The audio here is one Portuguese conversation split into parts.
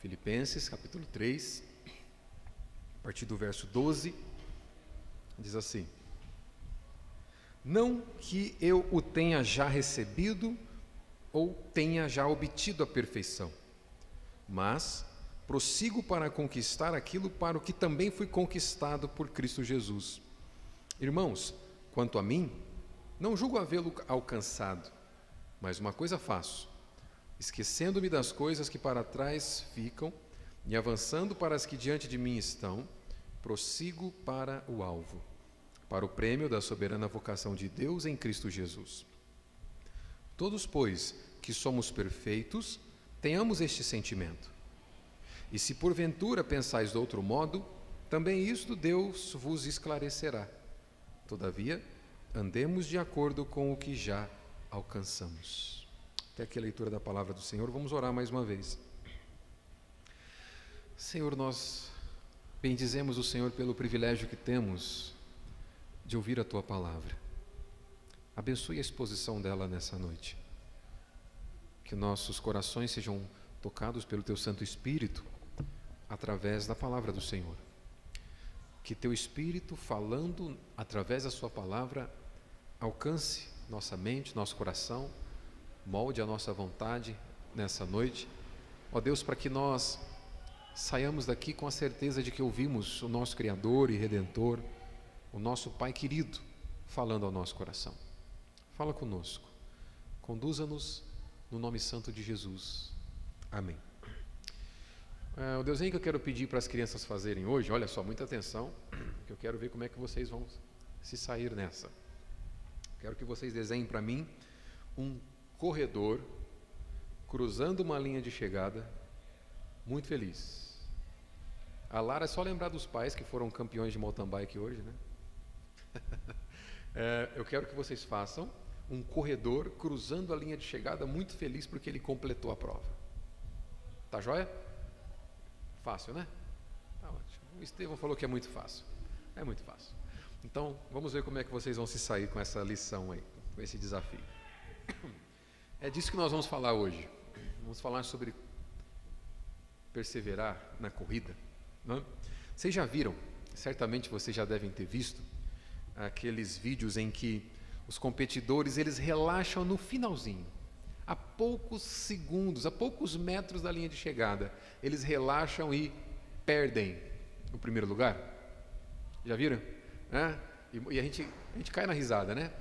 Filipenses, capítulo 3, a partir do verso 12, diz assim: Não que eu o tenha já recebido ou tenha já obtido a perfeição, mas prossigo para conquistar aquilo para o que também fui conquistado por Cristo Jesus. Irmãos, quanto a mim, não julgo havê-lo alcançado, mas uma coisa faço, esquecendo-me das coisas que para trás ficam e avançando para as que diante de mim estão, prossigo para o alvo, para o prêmio da soberana vocação de Deus em Cristo Jesus. Todos, pois, que somos perfeitos, tenhamos este sentimento. E se porventura pensais de outro modo, também isto Deus vos esclarecerá. Todavia, andemos de acordo com o que já alcançamos. Até aqui a leitura da palavra do Senhor, vamos orar mais uma vez. Senhor, nós bendizemos o Senhor pelo privilégio que temos de ouvir a tua palavra. Abençoe a exposição dela nessa noite. Que nossos corações sejam tocados pelo teu Santo Espírito através da palavra do Senhor. Que teu Espírito, falando através da Sua palavra, alcance nossa mente, nosso coração, molde a nossa vontade nessa noite. Ó Deus, para que nós saiamos daqui com a certeza de que ouvimos o nosso Criador e Redentor, o nosso Pai querido, falando ao nosso coração. Fala conosco, conduza-nos no nome santo de Jesus. Amém. É, o desenho que eu quero pedir para as crianças fazerem hoje, olha só, muita atenção, que eu quero ver como é que vocês vão se sair nessa. Quero que vocês desenhem para mim um corredor cruzando uma linha de chegada, muito feliz. A Lara é só lembrar dos pais que foram campeões de mountain bike hoje, né? é, eu quero que vocês façam um corredor cruzando a linha de chegada, muito feliz porque ele completou a prova. Tá joia? Fácil, né? Tá ótimo. O Estevão falou que é muito fácil. É muito fácil. Então, vamos ver como é que vocês vão se sair com essa lição aí, com esse desafio. É disso que nós vamos falar hoje. Vamos falar sobre perseverar na corrida. É? Vocês já viram, certamente vocês já devem ter visto, aqueles vídeos em que os competidores eles relaxam no finalzinho a poucos segundos, a poucos metros da linha de chegada, eles relaxam e perdem o primeiro lugar. Já viram? É? E, e, a, gente, a gente cai na risada, né?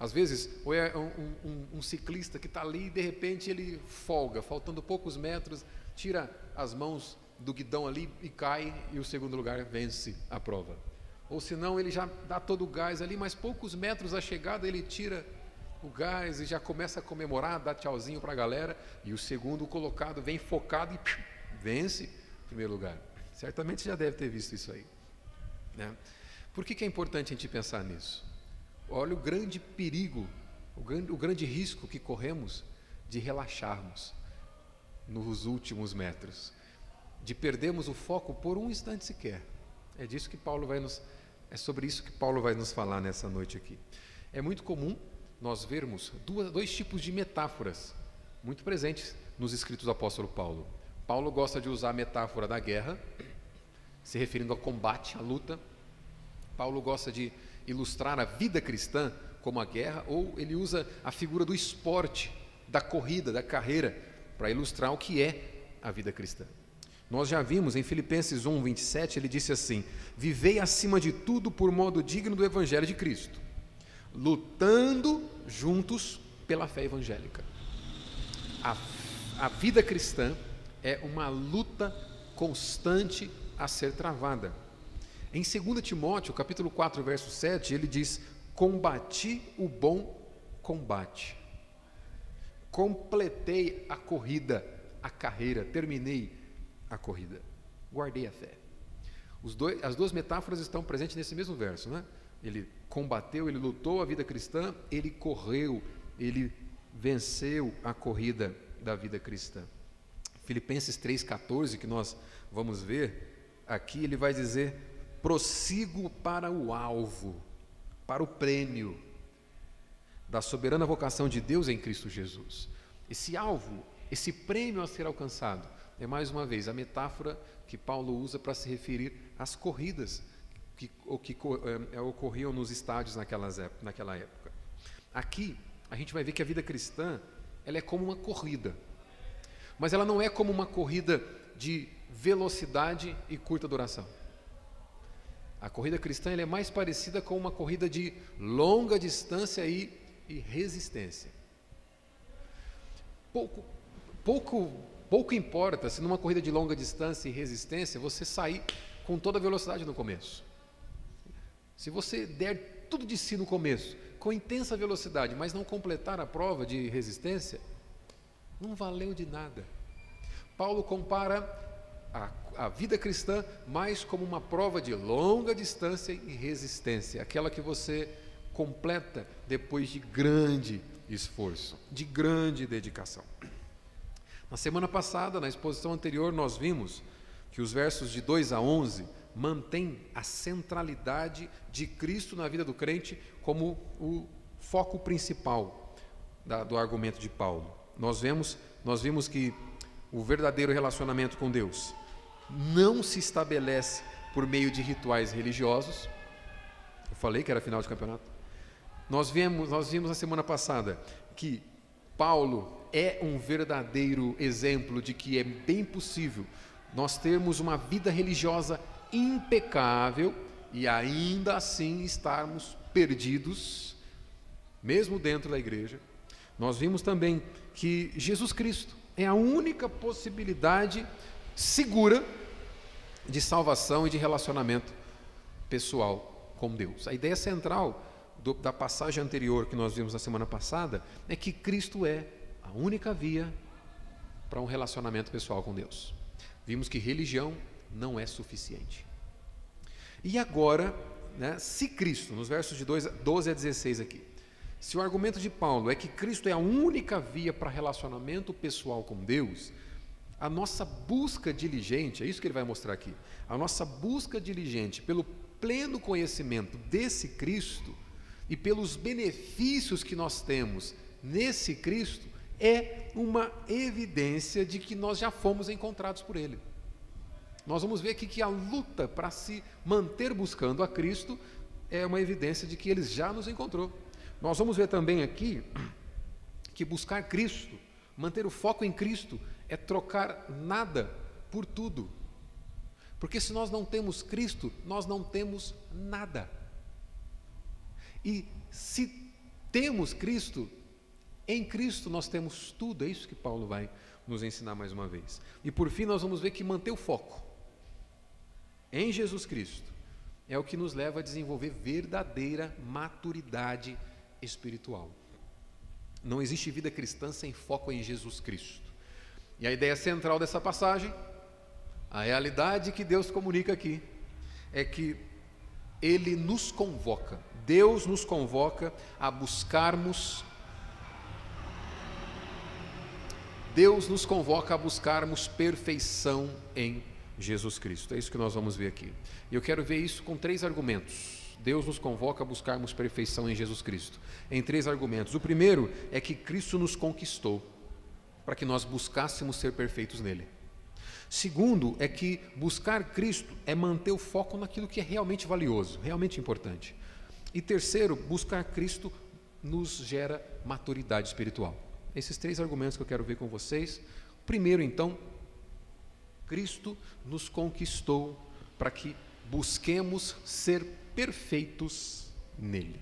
Às vezes, ou é um, um, um ciclista que está ali e de repente ele folga, faltando poucos metros, tira as mãos do guidão ali e cai, e o segundo lugar vence a prova. Ou senão ele já dá todo o gás ali, mas poucos metros da chegada ele tira o gás e já começa a comemorar, dá tchauzinho para a galera, e o segundo colocado vem focado e vence em primeiro lugar. Certamente já deve ter visto isso aí. Né? Por que, que é importante a gente pensar nisso? Olha o grande perigo, o grande, o grande risco que corremos de relaxarmos nos últimos metros, de perdermos o foco por um instante sequer. É disso que Paulo vai nos, é sobre isso que Paulo vai nos falar nessa noite aqui. É muito comum nós vermos duas, dois tipos de metáforas muito presentes nos escritos do apóstolo Paulo. Paulo gosta de usar a metáfora da guerra, se referindo ao combate, à luta. Paulo gosta de ilustrar a vida cristã como a guerra, ou ele usa a figura do esporte, da corrida, da carreira, para ilustrar o que é a vida cristã. Nós já vimos em Filipenses 1, 27, ele disse assim: Vivei acima de tudo por modo digno do Evangelho de Cristo lutando juntos pela fé evangélica. A, a vida cristã é uma luta constante a ser travada. Em 2 Timóteo, capítulo 4, verso 7, ele diz: Combati o bom combate, completei a corrida, a carreira, terminei a corrida, guardei a fé. Dois, as duas metáforas estão presentes nesse mesmo verso, né? Ele combateu, ele lutou a vida cristã, ele correu, ele venceu a corrida da vida cristã. Filipenses 3,14, que nós vamos ver, aqui ele vai dizer: prossigo para o alvo, para o prêmio da soberana vocação de Deus em Cristo Jesus. Esse alvo, esse prêmio a ser alcançado, é mais uma vez a metáfora que Paulo usa para se referir às corridas que, que é, é, ocorriam nos estádios naquelas, naquela época. Aqui, a gente vai ver que a vida cristã ela é como uma corrida, mas ela não é como uma corrida de velocidade e curta duração. A corrida cristã é mais parecida com uma corrida de longa distância e, e resistência. Pouco, pouco, pouco importa se numa corrida de longa distância e resistência você sair com toda a velocidade no começo. Se você der tudo de si no começo, com intensa velocidade, mas não completar a prova de resistência, não valeu de nada. Paulo compara a, a vida cristã mais como uma prova de longa distância e resistência, aquela que você completa depois de grande esforço, de grande dedicação. Na semana passada, na exposição anterior, nós vimos que os versos de 2 a 11 mantêm a centralidade de Cristo na vida do crente como o foco principal da, do argumento de Paulo. Nós vemos, nós vimos que o verdadeiro relacionamento com Deus não se estabelece por meio de rituais religiosos. Eu falei que era final de campeonato. Nós vimos, nós vimos na semana passada que Paulo é um verdadeiro exemplo de que é bem possível nós termos uma vida religiosa impecável e ainda assim estarmos perdidos, mesmo dentro da igreja. Nós vimos também que Jesus Cristo é a única possibilidade segura de salvação e de relacionamento pessoal com Deus. A ideia central do, da passagem anterior que nós vimos na semana passada é que Cristo é a única via para um relacionamento pessoal com Deus. Vimos que religião não é suficiente. E agora, né, se Cristo, nos versos de 12 a 16 aqui, se o argumento de Paulo é que Cristo é a única via para relacionamento pessoal com Deus, a nossa busca diligente, é isso que ele vai mostrar aqui, a nossa busca diligente pelo pleno conhecimento desse Cristo e pelos benefícios que nós temos nesse Cristo é uma evidência de que nós já fomos encontrados por Ele. Nós vamos ver aqui que a luta para se manter buscando a Cristo é uma evidência de que Ele já nos encontrou. Nós vamos ver também aqui que buscar Cristo, manter o foco em Cristo, é trocar nada por tudo. Porque se nós não temos Cristo, nós não temos nada. E se temos Cristo, em Cristo nós temos tudo, é isso que Paulo vai nos ensinar mais uma vez. E por fim, nós vamos ver que manter o foco em Jesus Cristo é o que nos leva a desenvolver verdadeira maturidade espiritual. Não existe vida cristã sem foco em Jesus Cristo. E a ideia central dessa passagem, a realidade que Deus comunica aqui, é que Ele nos convoca, Deus nos convoca a buscarmos, Deus nos convoca a buscarmos perfeição em Jesus Cristo. É isso que nós vamos ver aqui. E eu quero ver isso com três argumentos. Deus nos convoca a buscarmos perfeição em Jesus Cristo. Em três argumentos. O primeiro é que Cristo nos conquistou para que nós buscássemos ser perfeitos nele. Segundo é que buscar Cristo é manter o foco naquilo que é realmente valioso, realmente importante. E terceiro, buscar Cristo nos gera maturidade espiritual. Esses três argumentos que eu quero ver com vocês. Primeiro, então, Cristo nos conquistou para que busquemos ser perfeitos nele.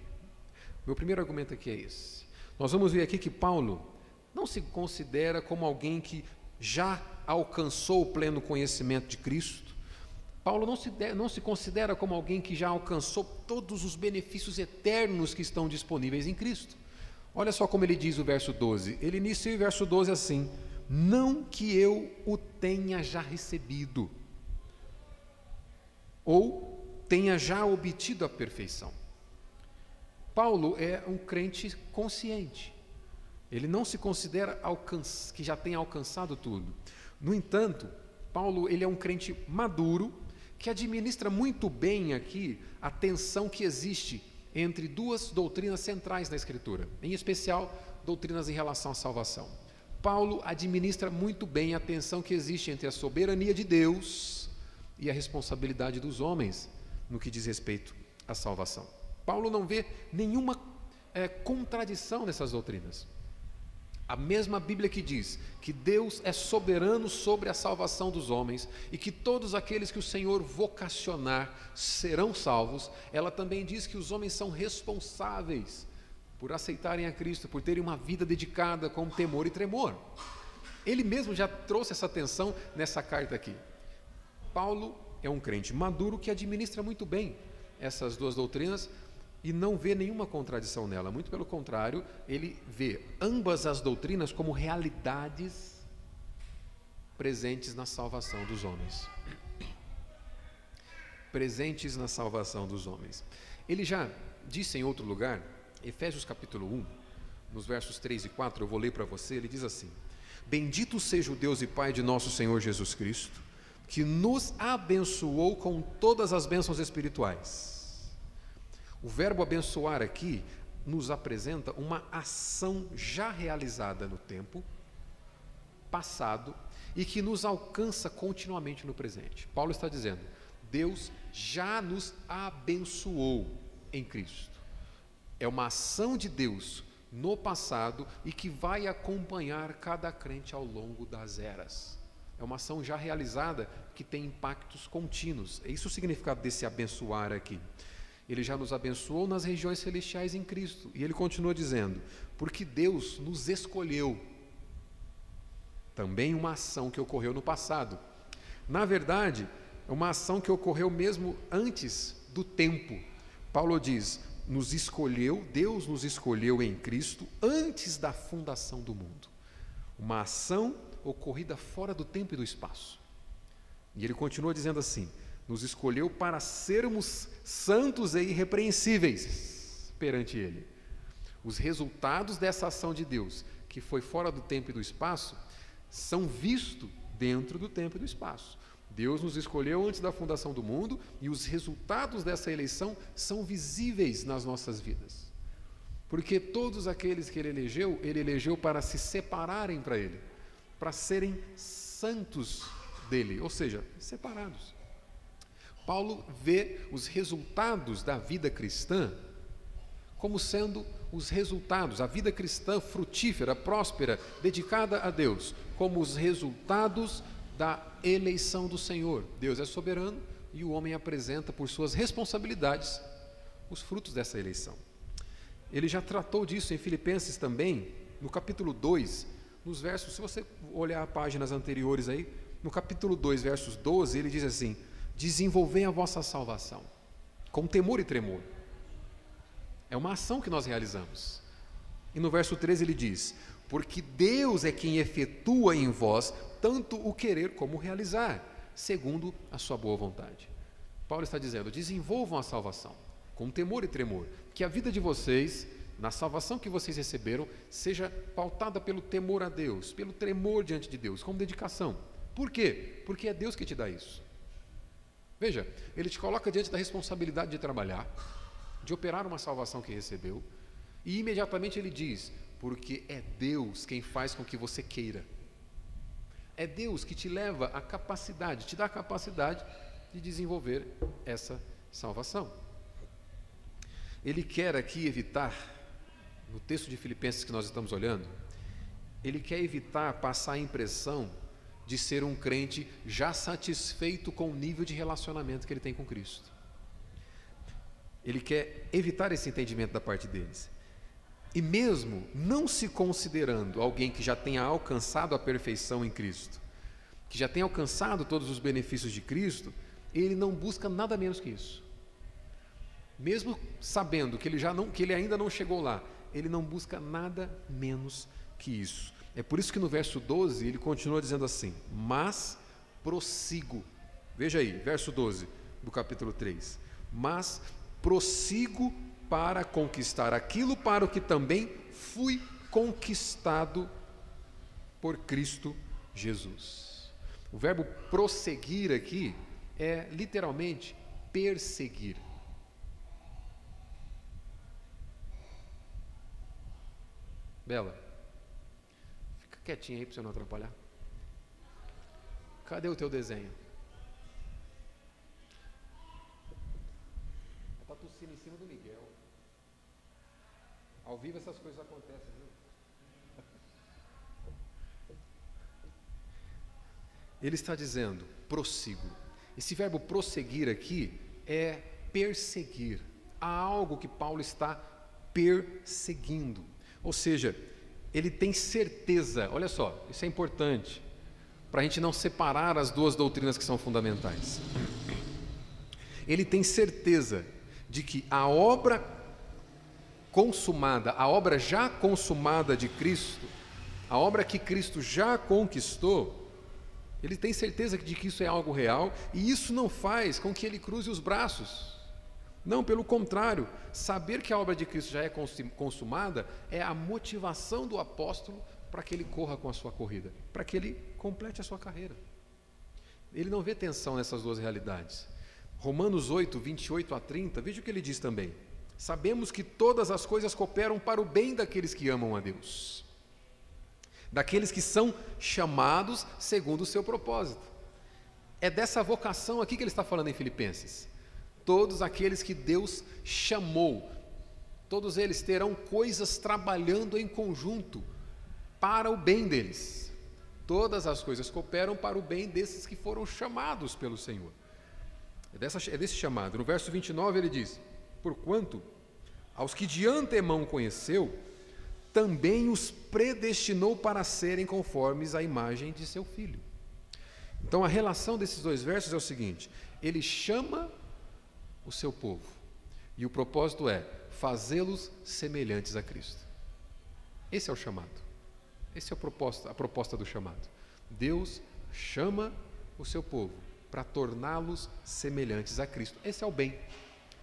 Meu primeiro argumento aqui é esse. Nós vamos ver aqui que Paulo não se considera como alguém que já alcançou o pleno conhecimento de Cristo. Paulo não se, não se considera como alguém que já alcançou todos os benefícios eternos que estão disponíveis em Cristo. Olha só como ele diz o verso 12. Ele inicia o verso 12 assim: Não que eu o tenha já recebido, ou tenha já obtido a perfeição. Paulo é um crente consciente. Ele não se considera que já tem alcançado tudo. No entanto, Paulo ele é um crente maduro que administra muito bem aqui a tensão que existe entre duas doutrinas centrais na Escritura, em especial doutrinas em relação à salvação. Paulo administra muito bem a tensão que existe entre a soberania de Deus e a responsabilidade dos homens no que diz respeito à salvação. Paulo não vê nenhuma é, contradição nessas doutrinas. A mesma Bíblia que diz que Deus é soberano sobre a salvação dos homens e que todos aqueles que o Senhor vocacionar serão salvos, ela também diz que os homens são responsáveis por aceitarem a Cristo, por terem uma vida dedicada com temor e tremor. Ele mesmo já trouxe essa atenção nessa carta aqui. Paulo é um crente maduro que administra muito bem essas duas doutrinas, e não vê nenhuma contradição nela, muito pelo contrário, ele vê ambas as doutrinas como realidades presentes na salvação dos homens. Presentes na salvação dos homens. Ele já disse em outro lugar, Efésios capítulo 1, nos versos 3 e 4, eu vou ler para você, ele diz assim: Bendito seja o Deus e Pai de nosso Senhor Jesus Cristo, que nos abençoou com todas as bênçãos espirituais o verbo abençoar aqui nos apresenta uma ação já realizada no tempo passado e que nos alcança continuamente no presente. Paulo está dizendo: Deus já nos abençoou em Cristo. É uma ação de Deus no passado e que vai acompanhar cada crente ao longo das eras. É uma ação já realizada que tem impactos contínuos. É isso o significado desse abençoar aqui. Ele já nos abençoou nas regiões celestiais em Cristo. E ele continua dizendo: porque Deus nos escolheu. Também uma ação que ocorreu no passado. Na verdade, é uma ação que ocorreu mesmo antes do tempo. Paulo diz: nos escolheu, Deus nos escolheu em Cristo antes da fundação do mundo. Uma ação ocorrida fora do tempo e do espaço. E ele continua dizendo assim: nos escolheu para sermos santos e irrepreensíveis perante Ele. Os resultados dessa ação de Deus, que foi fora do tempo e do espaço, são vistos dentro do tempo e do espaço. Deus nos escolheu antes da fundação do mundo e os resultados dessa eleição são visíveis nas nossas vidas. Porque todos aqueles que ele elegeu, ele elegeu para se separarem para ele, para serem santos dele, ou seja, separados. Paulo vê os resultados da vida cristã como sendo os resultados, a vida cristã frutífera, próspera, dedicada a Deus, como os resultados da eleição do Senhor. Deus é soberano e o homem apresenta por suas responsabilidades os frutos dessa eleição. Ele já tratou disso em Filipenses também, no capítulo 2, nos versos, se você olhar páginas anteriores aí, no capítulo 2, versos 12, ele diz assim: desenvolver a vossa salvação, com temor e tremor. É uma ação que nós realizamos. E no verso 13 ele diz: Porque Deus é quem efetua em vós tanto o querer como o realizar, segundo a sua boa vontade. Paulo está dizendo: desenvolvam a salvação, com temor e tremor, que a vida de vocês, na salvação que vocês receberam, seja pautada pelo temor a Deus, pelo tremor diante de Deus, com dedicação. Por quê? Porque é Deus que te dá isso. Veja, ele te coloca diante da responsabilidade de trabalhar, de operar uma salvação que recebeu, e imediatamente ele diz: porque é Deus quem faz com que você queira. É Deus que te leva a capacidade, te dá a capacidade de desenvolver essa salvação. Ele quer aqui evitar, no texto de Filipenses que nós estamos olhando, ele quer evitar passar a impressão de ser um crente já satisfeito com o nível de relacionamento que ele tem com Cristo. Ele quer evitar esse entendimento da parte deles. E mesmo não se considerando alguém que já tenha alcançado a perfeição em Cristo, que já tenha alcançado todos os benefícios de Cristo, ele não busca nada menos que isso. Mesmo sabendo que ele já não, que ele ainda não chegou lá, ele não busca nada menos que isso. É por isso que no verso 12 ele continua dizendo assim: Mas prossigo. Veja aí, verso 12 do capítulo 3. Mas prossigo para conquistar aquilo para o que também fui conquistado por Cristo Jesus. O verbo prosseguir aqui é literalmente perseguir. Bela quietinho aí para você não atrapalhar. Cadê o teu desenho? Está tossindo em cima do Miguel. Ao vivo essas coisas acontecem, viu? Ele está dizendo, prossigo. Esse verbo prosseguir aqui é perseguir. Há algo que Paulo está perseguindo. Ou seja, ele tem certeza, olha só, isso é importante, para a gente não separar as duas doutrinas que são fundamentais. Ele tem certeza de que a obra consumada, a obra já consumada de Cristo, a obra que Cristo já conquistou, ele tem certeza de que isso é algo real e isso não faz com que ele cruze os braços. Não, pelo contrário, saber que a obra de Cristo já é consumada é a motivação do apóstolo para que ele corra com a sua corrida, para que ele complete a sua carreira. Ele não vê tensão nessas duas realidades. Romanos 8, 28 a 30, veja o que ele diz também. Sabemos que todas as coisas cooperam para o bem daqueles que amam a Deus, daqueles que são chamados segundo o seu propósito. É dessa vocação aqui que ele está falando em Filipenses. Todos aqueles que Deus chamou, todos eles terão coisas trabalhando em conjunto para o bem deles. Todas as coisas cooperam para o bem desses que foram chamados pelo Senhor. É, dessa, é desse chamado. No verso 29 ele diz: Porquanto aos que de antemão conheceu, também os predestinou para serem conformes à imagem de seu filho. Então a relação desses dois versos é o seguinte: ele chama o seu povo, e o propósito é fazê-los semelhantes a Cristo. Esse é o chamado. Esse é proposta, a proposta do chamado. Deus chama o seu povo para torná-los semelhantes a Cristo. Esse é o bem.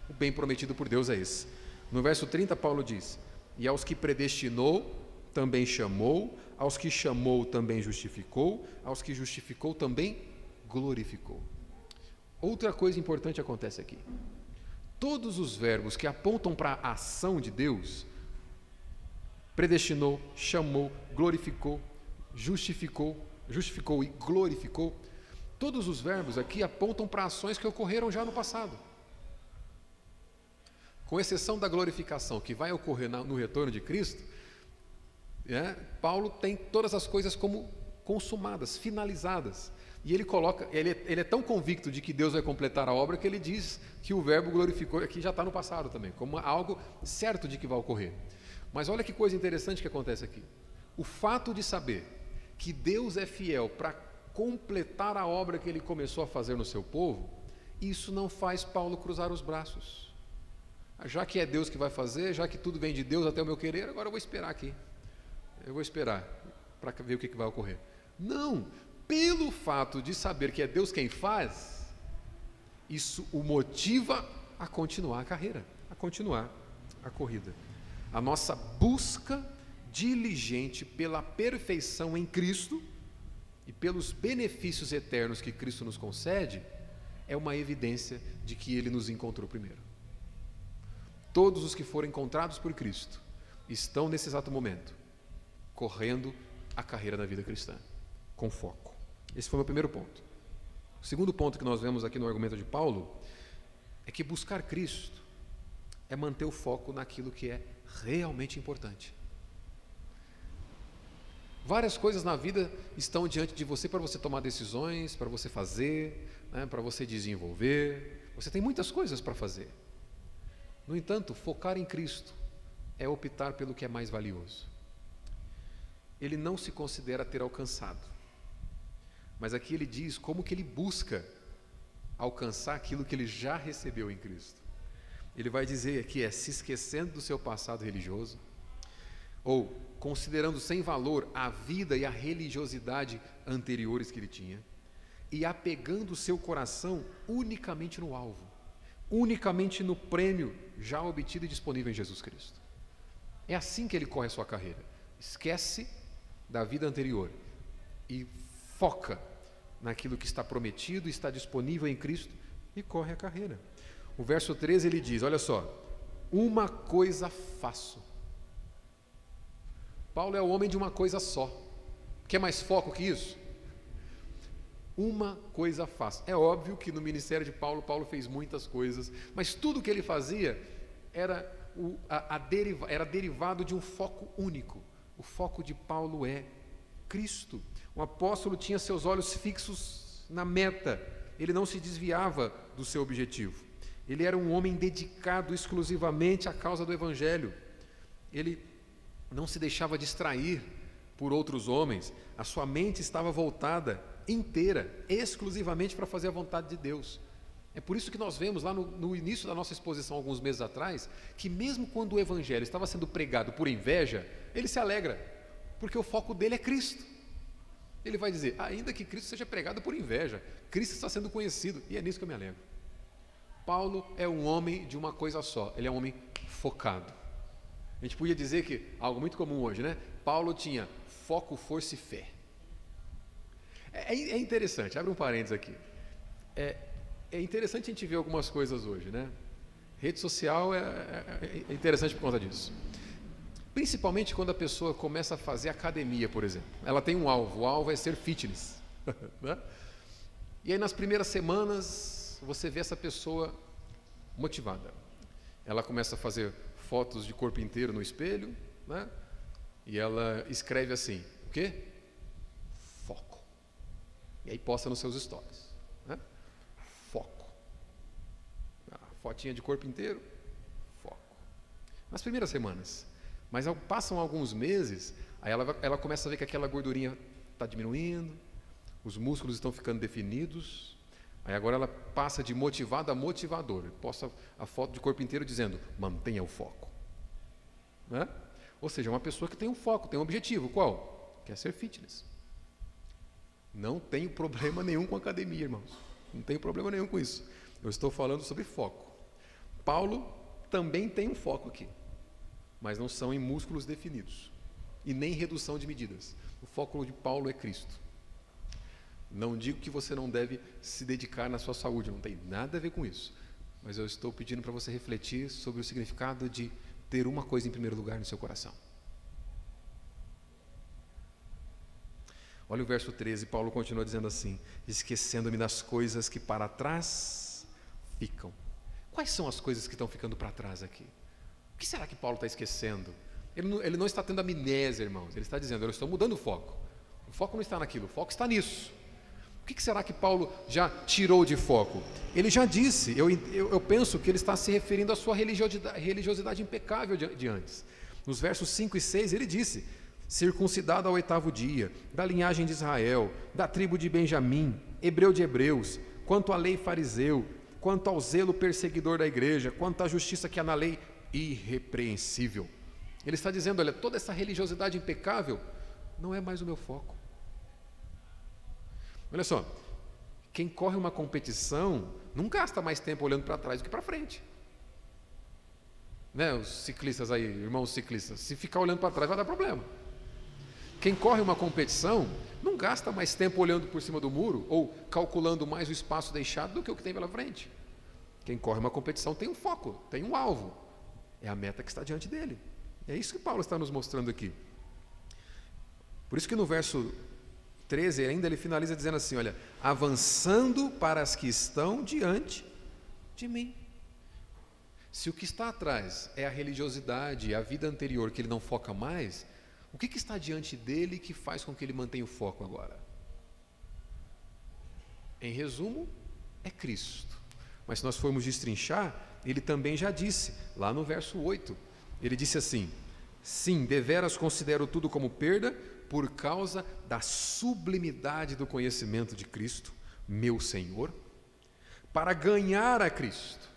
O bem prometido por Deus é esse. No verso 30, Paulo diz: E aos que predestinou, também chamou, aos que chamou, também justificou, aos que justificou, também glorificou. Outra coisa importante acontece aqui. Todos os verbos que apontam para a ação de Deus, predestinou, chamou, glorificou, justificou, justificou e glorificou, Todos os verbos aqui apontam para ações que ocorreram já no passado. Com exceção da glorificação que vai ocorrer no retorno de Cristo, é, Paulo tem todas as coisas como consumadas, finalizadas. E ele coloca, ele, ele, é tão convicto de que Deus vai completar a obra que ele diz que o verbo glorificou aqui já está no passado também, como algo certo de que vai ocorrer. Mas olha que coisa interessante que acontece aqui. O fato de saber que Deus é fiel para completar a obra que ele começou a fazer no seu povo, isso não faz Paulo cruzar os braços. Já que é Deus que vai fazer, já que tudo vem de Deus até o meu querer, agora eu vou esperar aqui. Eu vou esperar para ver o que, que vai ocorrer. Não, pelo fato de saber que é Deus quem faz, isso o motiva a continuar a carreira, a continuar a corrida. A nossa busca diligente pela perfeição em Cristo e pelos benefícios eternos que Cristo nos concede, é uma evidência de que Ele nos encontrou primeiro. Todos os que foram encontrados por Cristo estão nesse exato momento correndo a carreira da vida cristã, com foco. Esse foi o meu primeiro ponto. O segundo ponto que nós vemos aqui no argumento de Paulo é que buscar Cristo é manter o foco naquilo que é realmente importante. Várias coisas na vida estão diante de você para você tomar decisões, para você fazer, né, para você desenvolver. Você tem muitas coisas para fazer. No entanto, focar em Cristo é optar pelo que é mais valioso. Ele não se considera ter alcançado, mas aqui ele diz como que ele busca alcançar aquilo que ele já recebeu em Cristo. Ele vai dizer que é se esquecendo do seu passado religioso, ou considerando sem valor a vida e a religiosidade anteriores que ele tinha, e apegando o seu coração unicamente no alvo, unicamente no prêmio já obtido e disponível em Jesus Cristo. É assim que ele corre a sua carreira. Esquece da vida anterior e foca naquilo que está prometido, está disponível em Cristo e corre a carreira. O verso 13 ele diz: Olha só, uma coisa faço Paulo é o homem de uma coisa só. Quer mais foco que isso? Uma coisa fácil. É óbvio que no ministério de Paulo, Paulo fez muitas coisas, mas tudo que ele fazia era, o, a, a deriva, era derivado de um foco único. O foco de Paulo é Cristo. O apóstolo tinha seus olhos fixos na meta, ele não se desviava do seu objetivo. Ele era um homem dedicado exclusivamente à causa do Evangelho. Ele não se deixava distrair por outros homens, a sua mente estava voltada inteira, exclusivamente para fazer a vontade de Deus. É por isso que nós vemos lá no, no, início da nossa exposição, alguns meses atrás, que mesmo quando o Evangelho estava sendo pregado por inveja, ele se alegra, porque o foco dele é Cristo. Ele vai dizer, ainda que Cristo seja pregado por inveja, Cristo está sendo conhecido, e é nisso que eu me alegro. Paulo é um homem de uma coisa só, ele é um homem focado. A gente podia dizer que, algo muito comum hoje, né? Paulo tinha foco, força e fé. É, é, é interessante, abre um parênteses aqui. É, é, interessante a gente ver algumas coisas hoje, né? Rede social é, é, é interessante por conta disso. Principalmente quando a pessoa começa a fazer academia, por exemplo. Ela tem um alvo, o alvo é ser fitness. né? E aí nas primeiras semanas você vê essa pessoa motivada. Ela começa a fazer fotos de corpo inteiro no espelho, né? E ela escreve assim: o quê? Foco. E aí posta nos seus stories. Né? Foco. Ah, fotinha de corpo inteiro, foco. Nas primeiras semanas. Mas passam alguns meses, aí ela, ela começa a ver que aquela gordurinha está diminuindo, os músculos estão ficando definidos. Aí agora ela passa de motivado a motivador. Posta a foto de corpo inteiro dizendo: mantenha o foco. Né? Ou seja, uma pessoa que tem um foco, tem um objetivo. Qual? Quer ser fitness. Não tenho problema nenhum com academia, irmãos. Não tenho problema nenhum com isso. Eu estou falando sobre foco. Paulo também tem um foco aqui, mas não são em músculos definidos e nem redução de medidas. O foco de Paulo é Cristo. Não digo que você não deve se dedicar na sua saúde, não tem nada a ver com isso. Mas eu estou pedindo para você refletir sobre o significado de ter uma coisa em primeiro lugar no seu coração. Olha o verso 13, Paulo continua dizendo assim: esquecendo-me das coisas que para trás ficam. Quais são as coisas que estão ficando para trás aqui? O que será que Paulo está esquecendo? Ele não, ele não está tendo amnésia, irmãos. Ele está dizendo: eu estou mudando o foco. O foco não está naquilo, o foco está nisso. O que será que Paulo já tirou de foco? Ele já disse, eu, eu, eu penso que ele está se referindo à sua religiosidade, religiosidade impecável de, de antes. Nos versos 5 e 6 ele disse: circuncidado ao oitavo dia, da linhagem de Israel, da tribo de Benjamim, hebreu de hebreus, quanto à lei fariseu, quanto ao zelo perseguidor da igreja, quanto à justiça que há na lei, irrepreensível. Ele está dizendo: olha, toda essa religiosidade impecável não é mais o meu foco. Olha só, quem corre uma competição não gasta mais tempo olhando para trás do que para frente. Né, os ciclistas aí, irmãos ciclistas, se ficar olhando para trás vai dar problema. Quem corre uma competição não gasta mais tempo olhando por cima do muro ou calculando mais o espaço deixado do que o que tem pela frente. Quem corre uma competição tem um foco, tem um alvo. É a meta que está diante dele. É isso que Paulo está nos mostrando aqui. Por isso que no verso 13, ainda ele finaliza dizendo assim: Olha, avançando para as que estão diante de mim. Se o que está atrás é a religiosidade, a vida anterior que ele não foca mais, o que, que está diante dele que faz com que ele mantenha o foco agora? Em resumo, é Cristo. Mas se nós formos destrinchar, ele também já disse, lá no verso 8, ele disse assim: Sim, deveras considero tudo como perda por causa da sublimidade do conhecimento de Cristo, meu Senhor, para ganhar a Cristo.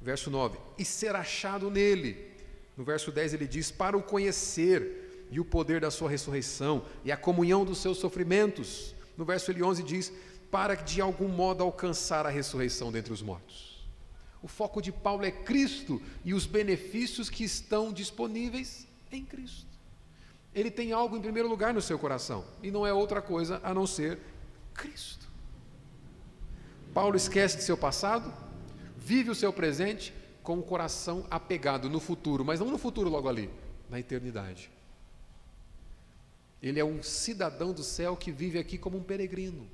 Verso 9: e ser achado nele. No verso 10 ele diz: para o conhecer e o poder da sua ressurreição e a comunhão dos seus sofrimentos. No verso 11 diz: para de algum modo alcançar a ressurreição dentre os mortos. O foco de Paulo é Cristo e os benefícios que estão disponíveis em Cristo ele tem algo em primeiro lugar no seu coração, e não é outra coisa a não ser Cristo. Paulo esquece de seu passado, vive o seu presente com o coração apegado no futuro, mas não no futuro logo ali, na eternidade. Ele é um cidadão do céu que vive aqui como um peregrino.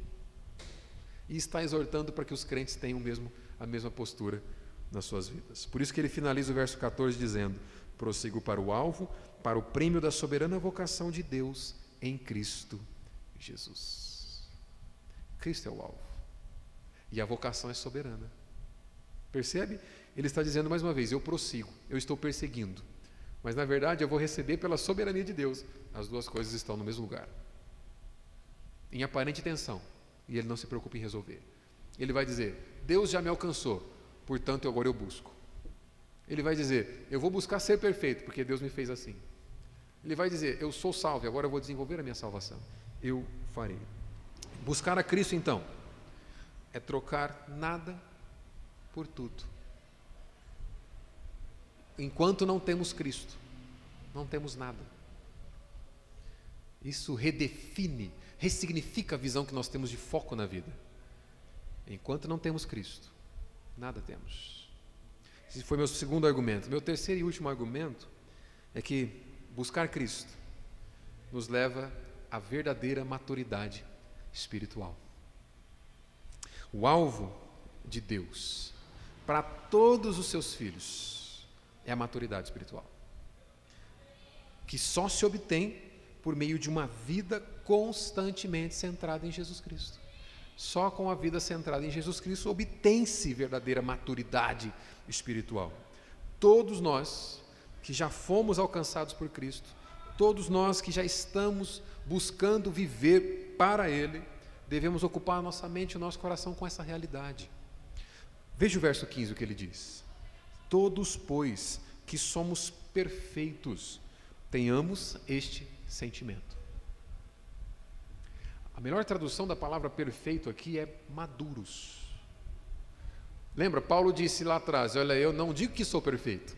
E está exortando para que os crentes tenham mesmo a mesma postura nas suas vidas. Por isso que ele finaliza o verso 14 dizendo: Prossigo para o alvo, para o prêmio da soberana vocação de Deus em Cristo Jesus. Cristo é o alvo. E a vocação é soberana. Percebe? Ele está dizendo mais uma vez: eu prossigo, eu estou perseguindo. Mas na verdade eu vou receber pela soberania de Deus. As duas coisas estão no mesmo lugar. Em aparente tensão. E ele não se preocupa em resolver. Ele vai dizer: Deus já me alcançou, portanto agora eu busco. Ele vai dizer: Eu vou buscar ser perfeito, porque Deus me fez assim. Ele vai dizer: Eu sou salvo, agora eu vou desenvolver a minha salvação. Eu farei. Buscar a Cristo, então, é trocar nada por tudo. Enquanto não temos Cristo, não temos nada. Isso redefine, ressignifica a visão que nós temos de foco na vida. Enquanto não temos Cristo, nada temos. Esse foi meu segundo argumento. Meu terceiro e último argumento é que buscar Cristo nos leva à verdadeira maturidade espiritual. O alvo de Deus para todos os seus filhos é a maturidade espiritual, que só se obtém por meio de uma vida constantemente centrada em Jesus Cristo. Só com a vida centrada em Jesus Cristo obtém-se verdadeira maturidade espiritual. Todos nós que já fomos alcançados por Cristo, todos nós que já estamos buscando viver para Ele, devemos ocupar a nossa mente e o nosso coração com essa realidade. Veja o verso 15 o que ele diz: Todos, pois, que somos perfeitos, tenhamos este sentimento. A melhor tradução da palavra perfeito aqui é maduros. Lembra, Paulo disse lá atrás: Olha, eu não digo que sou perfeito.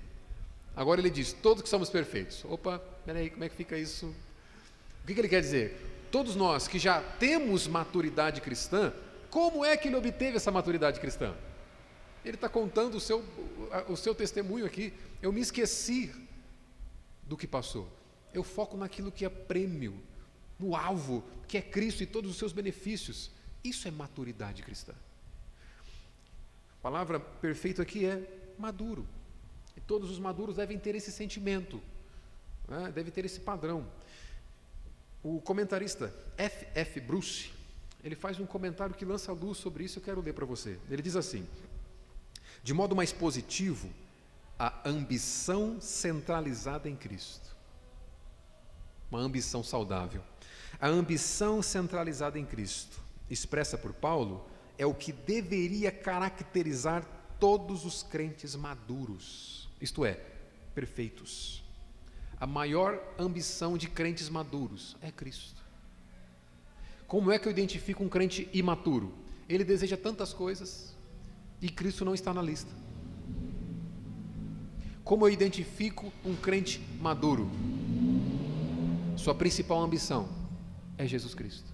Agora ele diz: Todos que somos perfeitos. Opa, peraí, como é que fica isso? O que, que ele quer dizer? todos nós que já temos maturidade cristã, como é que ele obteve essa maturidade cristã? Ele está contando o seu, o seu testemunho aqui. Eu me esqueci do que passou. Eu foco naquilo que é prêmio, no alvo, que é Cristo e todos os seus benefícios. Isso é maturidade cristã. A palavra perfeito aqui é maduro. E todos os maduros devem ter esse sentimento, né? ter esse padrão. O comentarista F. F. Bruce, ele faz um comentário que lança luz sobre isso, eu quero ler para você. Ele diz assim: De modo mais positivo, a ambição centralizada em Cristo. Uma ambição saudável. A ambição centralizada em Cristo, expressa por Paulo, é o que deveria caracterizar todos os crentes maduros, isto é, perfeitos. A maior ambição de crentes maduros é Cristo. Como é que eu identifico um crente imaturo? Ele deseja tantas coisas e Cristo não está na lista. Como eu identifico um crente maduro? Sua principal ambição é Jesus Cristo.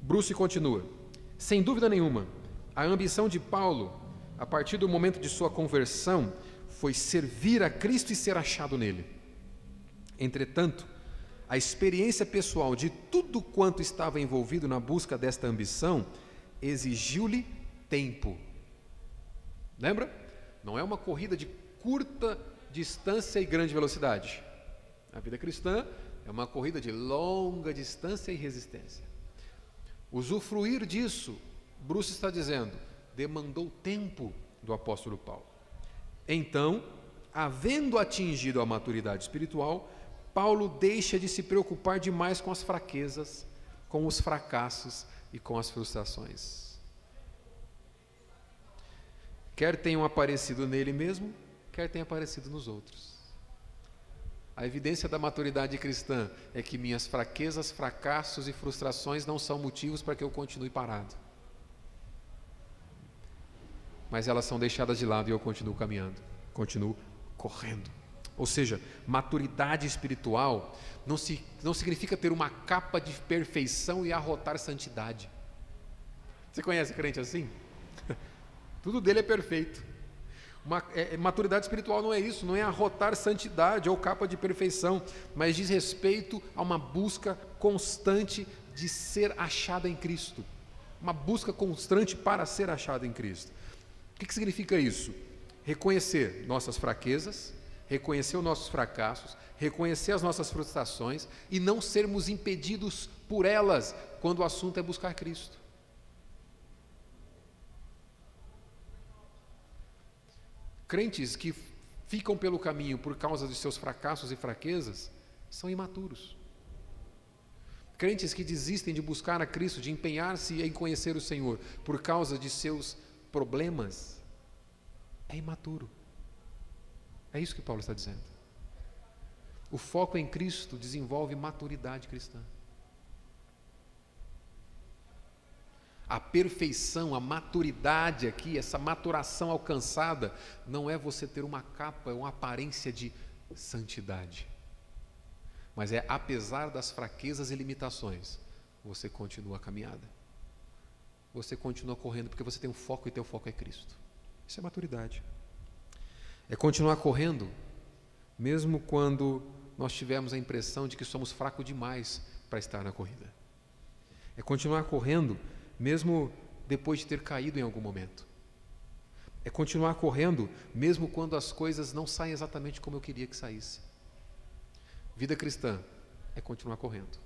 Bruce continua: sem dúvida nenhuma, a ambição de Paulo, a partir do momento de sua conversão, foi servir a Cristo e ser achado nele. Entretanto, a experiência pessoal de tudo quanto estava envolvido na busca desta ambição exigiu-lhe tempo. Lembra? Não é uma corrida de curta distância e grande velocidade. A vida cristã é uma corrida de longa distância e resistência. Usufruir disso, Bruce está dizendo, demandou tempo do apóstolo Paulo. Então, havendo atingido a maturidade espiritual, Paulo deixa de se preocupar demais com as fraquezas, com os fracassos e com as frustrações. Quer tenham aparecido nele mesmo, quer tenham aparecido nos outros. A evidência da maturidade cristã é que minhas fraquezas, fracassos e frustrações não são motivos para que eu continue parado. Mas elas são deixadas de lado e eu continuo caminhando, continuo correndo. Ou seja, maturidade espiritual não, se, não significa ter uma capa de perfeição e arrotar santidade. Você conhece crente assim? Tudo dele é perfeito. É, é, maturidade espiritual não é isso, não é arrotar santidade ou capa de perfeição, mas diz respeito a uma busca constante de ser achada em Cristo. Uma busca constante para ser achada em Cristo. O que, que significa isso? Reconhecer nossas fraquezas, reconhecer os nossos fracassos, reconhecer as nossas frustrações e não sermos impedidos por elas quando o assunto é buscar Cristo. Crentes que ficam pelo caminho por causa dos seus fracassos e fraquezas são imaturos. Crentes que desistem de buscar a Cristo, de empenhar-se em conhecer o Senhor por causa de seus problemas, é imaturo. É isso que Paulo está dizendo. O foco em Cristo desenvolve maturidade cristã. A perfeição, a maturidade aqui, essa maturação alcançada, não é você ter uma capa, uma aparência de santidade. Mas é apesar das fraquezas e limitações, você continua a caminhada. Você continua correndo porque você tem um foco e teu foco é Cristo. Isso é maturidade. É continuar correndo, mesmo quando nós tivermos a impressão de que somos fracos demais para estar na corrida. É continuar correndo mesmo depois de ter caído em algum momento. É continuar correndo, mesmo quando as coisas não saem exatamente como eu queria que saísse. Vida cristã é continuar correndo.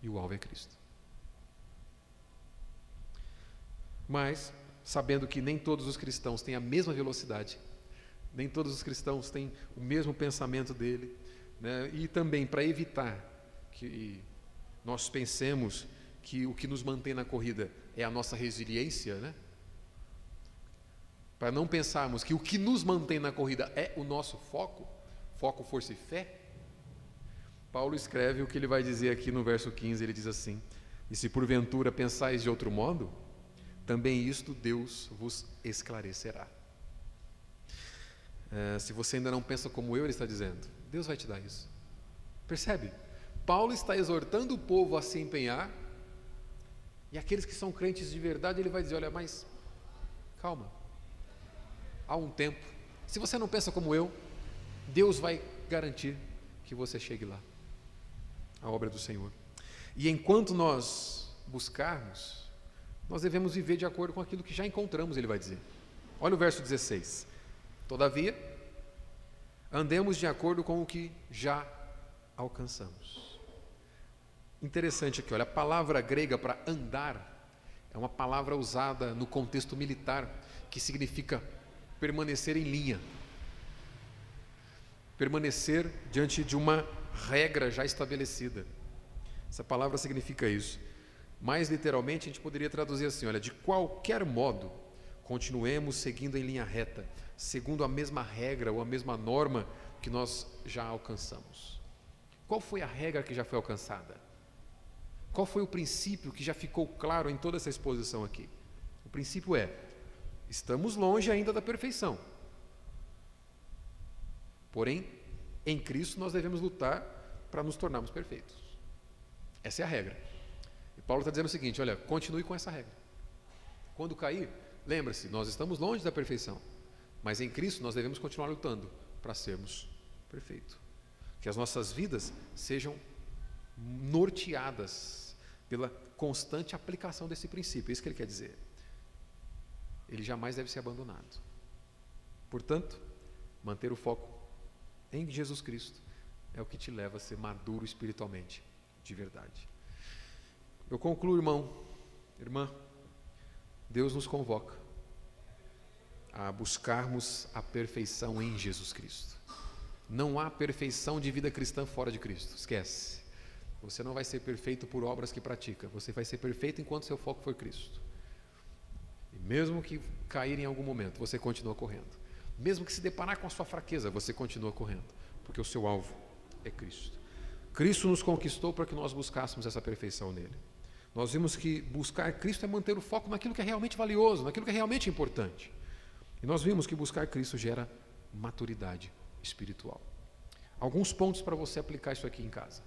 E o alvo é Cristo. Mas, sabendo que nem todos os cristãos têm a mesma velocidade, nem todos os cristãos têm o mesmo pensamento dele, né? e também para evitar que nós pensemos que o que nos mantém na corrida é a nossa resiliência, né? Para não pensarmos que o que nos mantém na corrida é o nosso foco, foco, força e fé. Paulo escreve o que ele vai dizer aqui no verso 15, ele diz assim: E se porventura pensais de outro modo, também isto Deus vos esclarecerá. É, se você ainda não pensa como eu, ele está dizendo, Deus vai te dar isso. Percebe? Paulo está exortando o povo a se empenhar e aqueles que são crentes de verdade, ele vai dizer: olha, mas calma, há um tempo. Se você não pensa como eu, Deus vai garantir que você chegue lá. A obra do Senhor. E enquanto nós buscarmos, nós devemos viver de acordo com aquilo que já encontramos, ele vai dizer. Olha o verso 16. Todavia, andemos de acordo com o que já alcançamos. Interessante aqui, olha, a palavra grega para andar é uma palavra usada no contexto militar que significa permanecer em linha. Permanecer diante de uma regra já estabelecida. Essa palavra significa isso. Mais literalmente, a gente poderia traduzir assim: olha, de qualquer modo, continuemos seguindo em linha reta, segundo a mesma regra ou a mesma norma que nós já alcançamos. Qual foi a regra que já foi alcançada? Qual foi o princípio que já ficou claro em toda essa exposição aqui? O princípio é: estamos longe ainda da perfeição. Porém, em Cristo nós devemos lutar para nos tornarmos perfeitos. Essa é a regra. E Paulo está dizendo o seguinte: olha, continue com essa regra. Quando cair, lembre-se, nós estamos longe da perfeição, mas em Cristo nós devemos continuar lutando para sermos perfeitos. Que as nossas vidas sejam norteadas pela constante aplicação desse princípio. É isso que ele quer dizer. Ele jamais deve ser abandonado. Portanto, manter o foco em Jesus Cristo é o que te leva a ser maduro espiritualmente, de verdade. Eu concluo, irmão, irmã, Deus nos convoca a buscarmos a perfeição em Jesus Cristo. Não há perfeição de vida cristã fora de Cristo, esquece. Você não vai ser perfeito por obras que pratica, você vai ser perfeito enquanto seu foco for Cristo. E mesmo que cair em algum momento, você continua correndo. Mesmo que se deparar com a sua fraqueza, você continua correndo, porque o seu alvo é Cristo. Cristo nos conquistou para que nós buscássemos essa perfeição nele. Nós vimos que buscar Cristo é manter o foco naquilo que é realmente valioso, naquilo que é realmente importante. E nós vimos que buscar Cristo gera maturidade espiritual. Alguns pontos para você aplicar isso aqui em casa.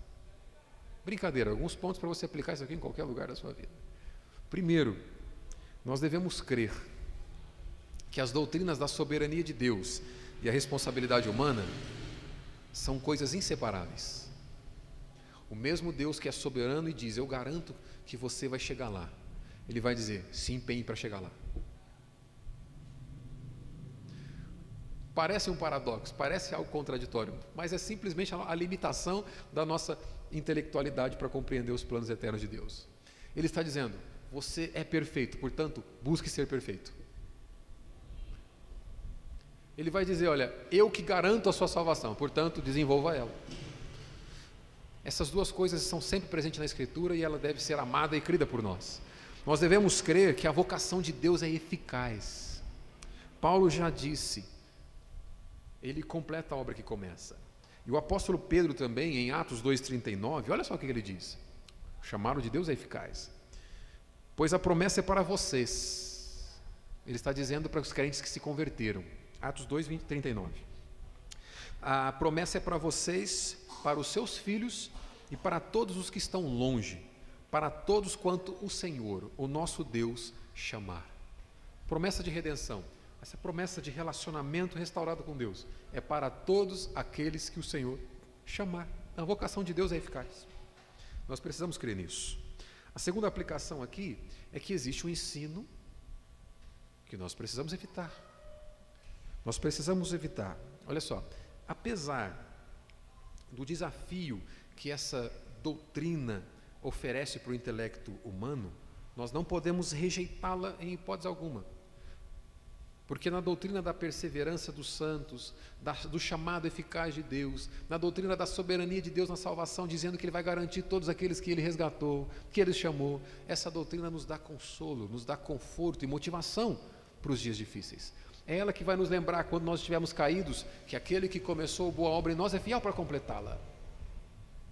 Brincadeira, alguns pontos para você aplicar isso aqui em qualquer lugar da sua vida. Primeiro, nós devemos crer que as doutrinas da soberania de Deus e a responsabilidade humana são coisas inseparáveis. O mesmo Deus que é soberano e diz: Eu garanto que você vai chegar lá. Ele vai dizer: Se empenhe para chegar lá. Parece um paradoxo, parece algo contraditório, mas é simplesmente a limitação da nossa intelectualidade para compreender os planos eternos de Deus. Ele está dizendo: Você é perfeito, portanto, busque ser perfeito. Ele vai dizer: Olha, eu que garanto a sua salvação, portanto, desenvolva ela. Essas duas coisas estão sempre presentes na Escritura e ela deve ser amada e crida por nós. Nós devemos crer que a vocação de Deus é eficaz. Paulo já disse, ele completa a obra que começa. E o apóstolo Pedro também, em Atos 2,39, olha só o que ele diz: o chamado de Deus é eficaz, pois a promessa é para vocês. Ele está dizendo para os crentes que se converteram. Atos 2, 20, 39. A promessa é para vocês, para os seus filhos e para todos os que estão longe, para todos quanto o Senhor, o nosso Deus, chamar. Promessa de redenção, essa promessa de relacionamento restaurado com Deus, é para todos aqueles que o Senhor chamar. A vocação de Deus é eficaz. Nós precisamos crer nisso. A segunda aplicação aqui é que existe um ensino que nós precisamos evitar. Nós precisamos evitar. Olha só, apesar do desafio que essa doutrina oferece para o intelecto humano, nós não podemos rejeitá-la em hipótese alguma. Porque na doutrina da perseverança dos santos, da, do chamado eficaz de Deus, na doutrina da soberania de Deus na salvação, dizendo que Ele vai garantir todos aqueles que Ele resgatou, que Ele chamou, essa doutrina nos dá consolo, nos dá conforto e motivação para os dias difíceis. É ela que vai nos lembrar quando nós estivermos caídos que aquele que começou boa obra em nós é fiel para completá-la.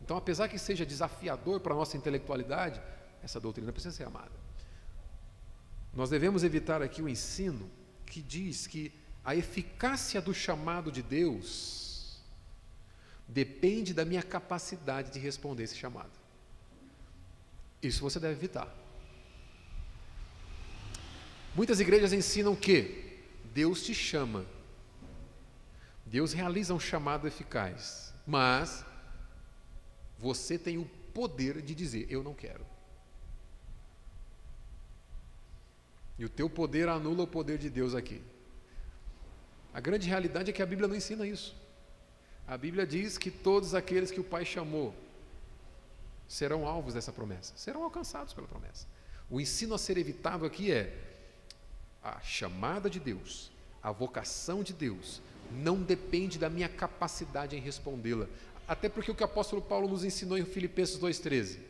Então, apesar que seja desafiador para a nossa intelectualidade, essa doutrina precisa ser amada. Nós devemos evitar aqui o ensino que diz que a eficácia do chamado de Deus depende da minha capacidade de responder esse chamado. Isso você deve evitar. Muitas igrejas ensinam que Deus te chama. Deus realiza um chamado eficaz, mas você tem o poder de dizer: Eu não quero. E o teu poder anula o poder de Deus aqui. A grande realidade é que a Bíblia não ensina isso. A Bíblia diz que todos aqueles que o Pai chamou serão alvos dessa promessa, serão alcançados pela promessa. O ensino a ser evitado aqui é a chamada de Deus, a vocação de Deus, não depende da minha capacidade em respondê-la. Até porque o que o apóstolo Paulo nos ensinou em Filipenses 2,13.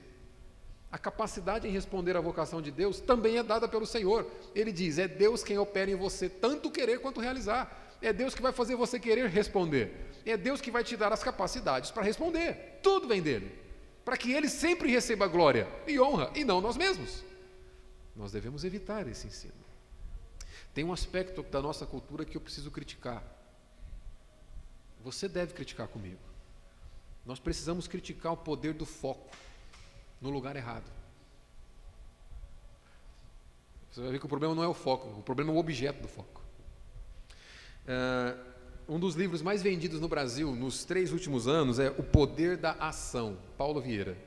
A capacidade em responder à vocação de Deus também é dada pelo Senhor. Ele diz: é Deus quem opera em você tanto querer quanto realizar. É Deus que vai fazer você querer responder. É Deus que vai te dar as capacidades para responder. Tudo vem dele. Para que ele sempre receba glória e honra, e não nós mesmos. Nós devemos evitar esse ensino. Tem um aspecto da nossa cultura que eu preciso criticar. Você deve criticar comigo. Nós precisamos criticar o poder do foco no lugar errado. Você vai ver que o problema não é o foco, o problema é o objeto do foco. Uh, um dos livros mais vendidos no Brasil nos três últimos anos é O Poder da Ação, Paulo Vieira.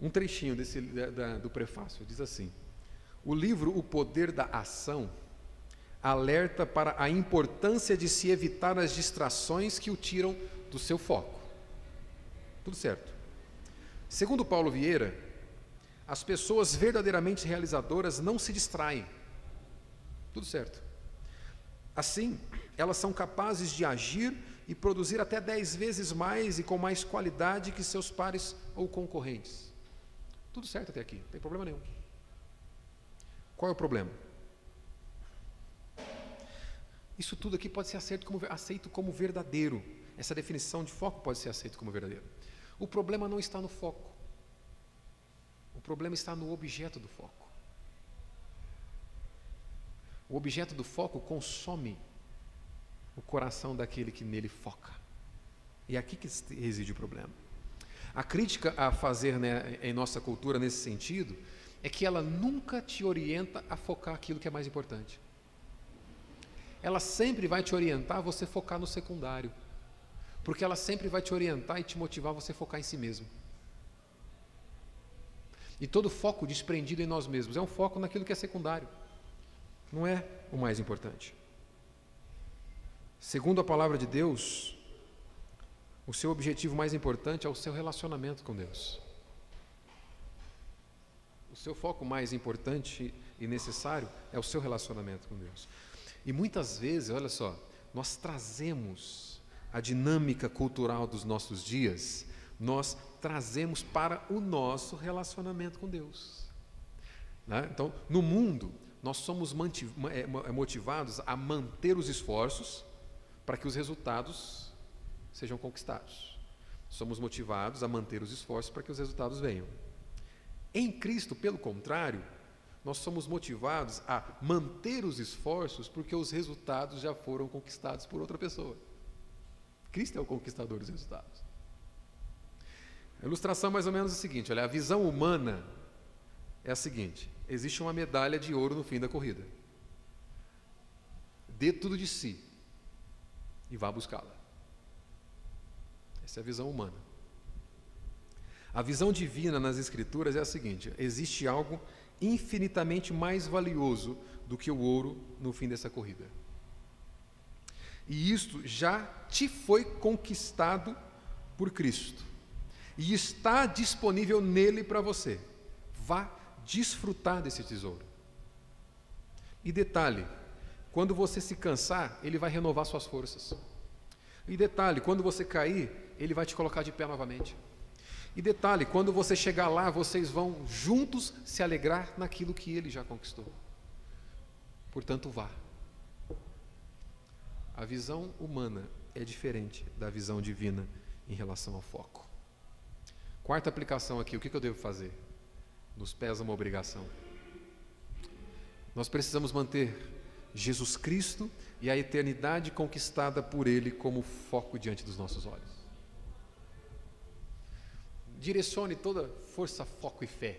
Um trechinho desse, da, do prefácio diz assim: o livro O Poder da Ação alerta para a importância de se evitar as distrações que o tiram do seu foco. Tudo certo. Segundo Paulo Vieira, as pessoas verdadeiramente realizadoras não se distraem. Tudo certo. Assim, elas são capazes de agir e produzir até dez vezes mais e com mais qualidade que seus pares ou concorrentes. Tudo certo até aqui, não tem problema nenhum. Qual é o problema? Isso tudo aqui pode ser aceito como, aceito como verdadeiro. Essa definição de foco pode ser aceito como verdadeiro. O problema não está no foco. O problema está no objeto do foco. O objeto do foco consome o coração daquele que nele foca. E é aqui que reside o problema. A crítica a fazer né, em nossa cultura nesse sentido é que ela nunca te orienta a focar aquilo que é mais importante. ela sempre vai te orientar a você focar no secundário. Porque ela sempre vai te orientar e te motivar a você focar em si mesmo. E todo foco desprendido em nós mesmos é um foco naquilo que é secundário. Não é o mais importante. Segundo a palavra de Deus, o seu objetivo mais importante é o seu relacionamento com Deus. O seu foco mais importante e necessário é o seu relacionamento com Deus. E muitas vezes, olha só, nós trazemos a dinâmica cultural dos nossos dias, nós trazemos para o nosso relacionamento com Deus. Né? Então, no mundo, nós somos é, é, motivados a manter os esforços para que os resultados sejam conquistados. Somos motivados a manter os esforços para que os resultados venham. Em Cristo, pelo contrário, nós somos motivados a manter os esforços porque os resultados já foram conquistados por outra pessoa. Cristo é o conquistador dos resultados. A ilustração mais ou menos é a seguinte: olha, a visão humana é a seguinte: existe uma medalha de ouro no fim da corrida. Dê tudo de si e vá buscá-la. Essa é a visão humana. A visão divina nas Escrituras é a seguinte: existe algo infinitamente mais valioso do que o ouro no fim dessa corrida. E isto já te foi conquistado por Cristo. E está disponível nele para você. Vá desfrutar desse tesouro. E detalhe: quando você se cansar, ele vai renovar suas forças. E detalhe: quando você cair, ele vai te colocar de pé novamente. E detalhe, quando você chegar lá, vocês vão juntos se alegrar naquilo que ele já conquistou. Portanto, vá. A visão humana é diferente da visão divina em relação ao foco. Quarta aplicação aqui, o que eu devo fazer? Nos pesa uma obrigação. Nós precisamos manter Jesus Cristo e a eternidade conquistada por Ele como foco diante dos nossos olhos direcione toda força, foco e fé.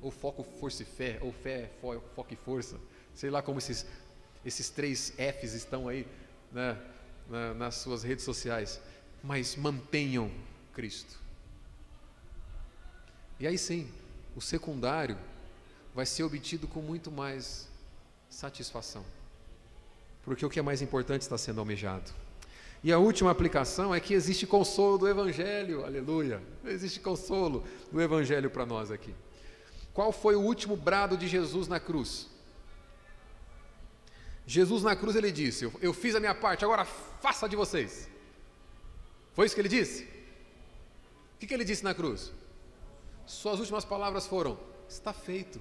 Ou foco, força e fé, ou fé, foco e força. Sei lá como esses, esses três Fs estão aí né, na, nas suas redes sociais. Mas mantenham Cristo. E aí sim, o secundário vai ser obtido com muito mais satisfação. Porque o que é mais importante está sendo almejado. E a última aplicação é que existe consolo do Evangelho, aleluia. Existe consolo do Evangelho para nós aqui. Qual foi o último brado de Jesus na cruz? Jesus na cruz ele disse: Eu, fiz a minha parte, agora faça de vocês. Foi isso que ele disse? O que, que ele disse na cruz? Suas últimas palavras foram: Está feito,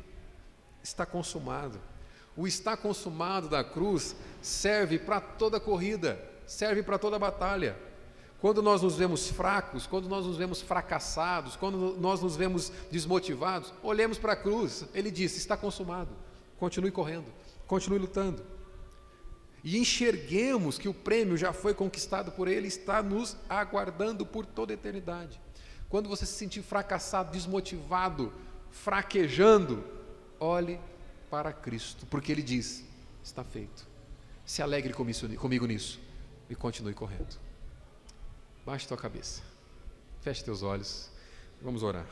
está consumado. O está consumado da cruz serve para toda corrida serve para toda batalha. Quando nós nos vemos fracos, quando nós nos vemos fracassados, quando nós nos vemos desmotivados, olhemos para a cruz. Ele disse: está consumado. Continue correndo, continue lutando. E enxerguemos que o prêmio já foi conquistado por Ele, está nos aguardando por toda a eternidade. Quando você se sentir fracassado, desmotivado, fraquejando, olhe para Cristo, porque Ele diz: está feito. Se alegre comigo nisso e continue correndo. Baixe tua cabeça. Feche teus olhos. Vamos orar.